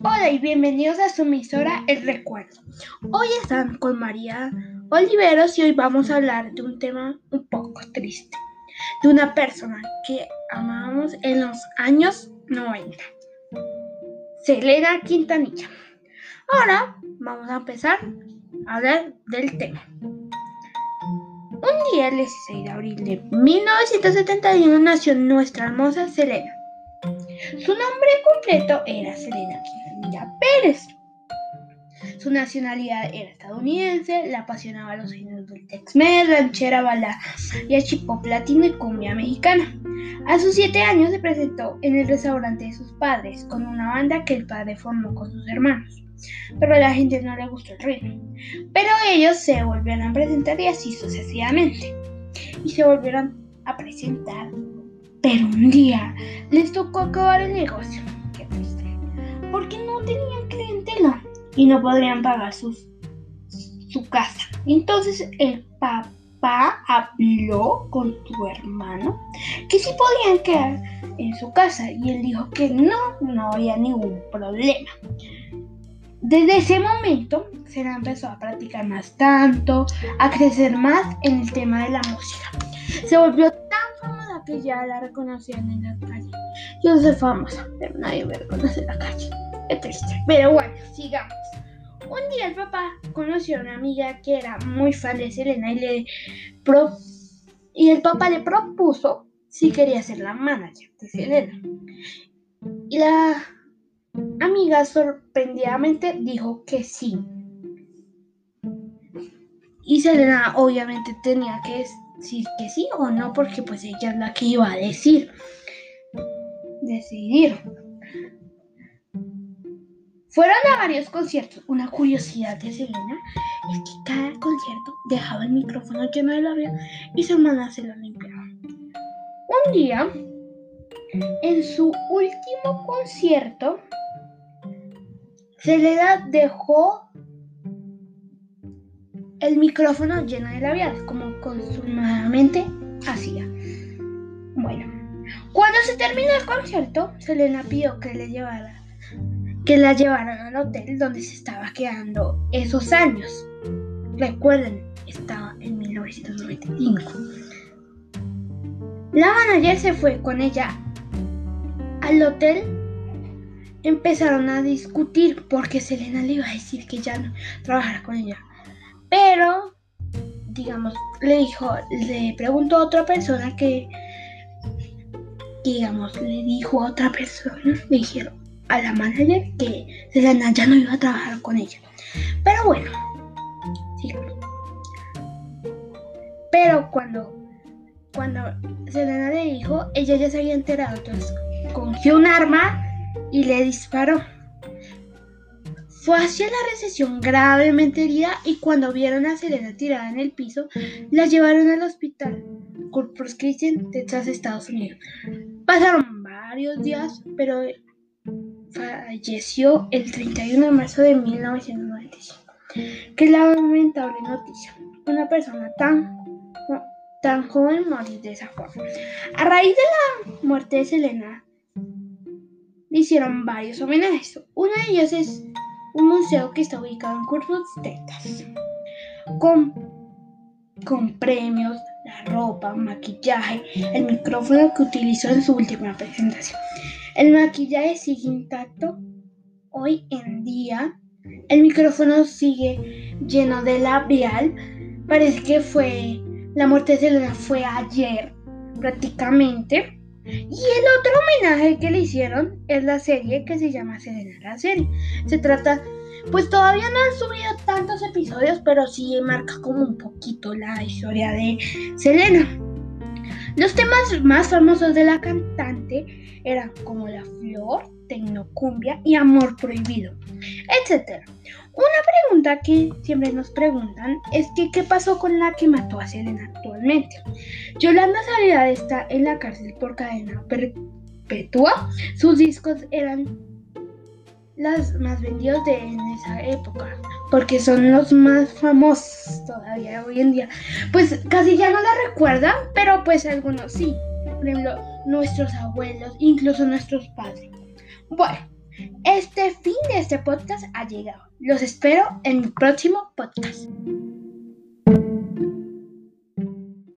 Hola y bienvenidos a su emisora El Recuerdo. Hoy están con María Oliveros y hoy vamos a hablar de un tema un poco triste, de una persona que amábamos en los años 90, Selena Quintanilla. Ahora vamos a empezar a hablar del tema. Un día, el 16 de abril de 1971, nació nuestra hermosa Selena. Su nombre completo era Selena Quintanilla Pérez. Su nacionalidad era estadounidense, le apasionaba los géneros del Tex-Mex, ranchera, balada y el chip latino y cumbia mexicana. A sus siete años se presentó en el restaurante de sus padres con una banda que el padre formó con sus hermanos, pero a la gente no le gustó el ritmo. Pero ellos se volvieron a presentar y así sucesivamente. Y se volvieron a presentar pero un día les tocó acabar el negocio. Qué triste. Porque no tenían clientela y no podrían pagar sus, su casa. Entonces el papá habló con tu hermano que sí podían quedar en su casa y él dijo que no, no había ningún problema. Desde ese momento se empezó a practicar más tanto, a crecer más en el tema de la música. Se volvió que ya la reconocían en la calle. Yo soy famosa, pero nadie me reconoce en la calle. Qué triste. Pero bueno, sigamos. Un día el papá conoció a una amiga que era muy fan de Selena y le y el papá le propuso si quería ser la manager de Selena. Y la amiga sorprendidamente dijo que sí. Y Selena obviamente tenía que decir que sí o no, porque pues ella es la que iba a decir, decidir. Fueron a varios conciertos. Una curiosidad de Selena es que cada concierto dejaba el micrófono lleno de labio y su hermana se lo limpiaba. Un día, en su último concierto, Selena dejó el micrófono lleno de labial, como hacía. Bueno, cuando se terminó el concierto, Selena pidió que le que la llevaran al hotel donde se estaba quedando esos años. Recuerden, estaba en 1995. La manager se fue con ella al hotel. Empezaron a discutir porque Selena le iba a decir que ya no trabajara con ella. Pero, digamos, le dijo, le preguntó a otra persona que, digamos, le dijo a otra persona, le dijeron a la manager que Selena ya no iba a trabajar con ella. Pero bueno, sigamos. Pero cuando, cuando Selena le dijo, ella ya se había enterado, entonces cogió un arma y le disparó. Fue hacia la recesión gravemente herida y cuando vieron a Selena tirada en el piso, la llevaron al hospital Corpus Christi, Texas, Estados Unidos. Pasaron varios días, pero falleció el 31 de marzo de 1995. Qué lamentable noticia. Una persona tan, tan joven morir de esa forma. A raíz de la muerte de Selena, le hicieron varios homenajes. Uno de ellos es un museo que está ubicado en Corpus, Texas, con, con premios, la ropa, maquillaje, el micrófono que utilizó en su última presentación. El maquillaje sigue intacto hoy en día. El micrófono sigue lleno de labial. Parece que fue la muerte de Selena fue ayer prácticamente. Y el otro homenaje que le hicieron es la serie que se llama Selena la serie. Se trata, pues todavía no han subido tantos episodios, pero sí marca como un poquito la historia de Selena. Los temas más famosos de la cantante eran como La Flor, Tecnocumbia y Amor Prohibido, etc. Una pregunta que siempre nos preguntan es que qué pasó con la que mató a Selena actualmente. Yolanda Salida está en la cárcel por cadena perpetua. Sus discos eran los más vendidos de en esa época, porque son los más famosos todavía hoy en día. Pues casi ya no la recuerdan, pero pues algunos sí. Por ejemplo, nuestros abuelos, incluso nuestros padres. Bueno, Este fin de este podcast ha llegado. Los espero en mi próximo podcast.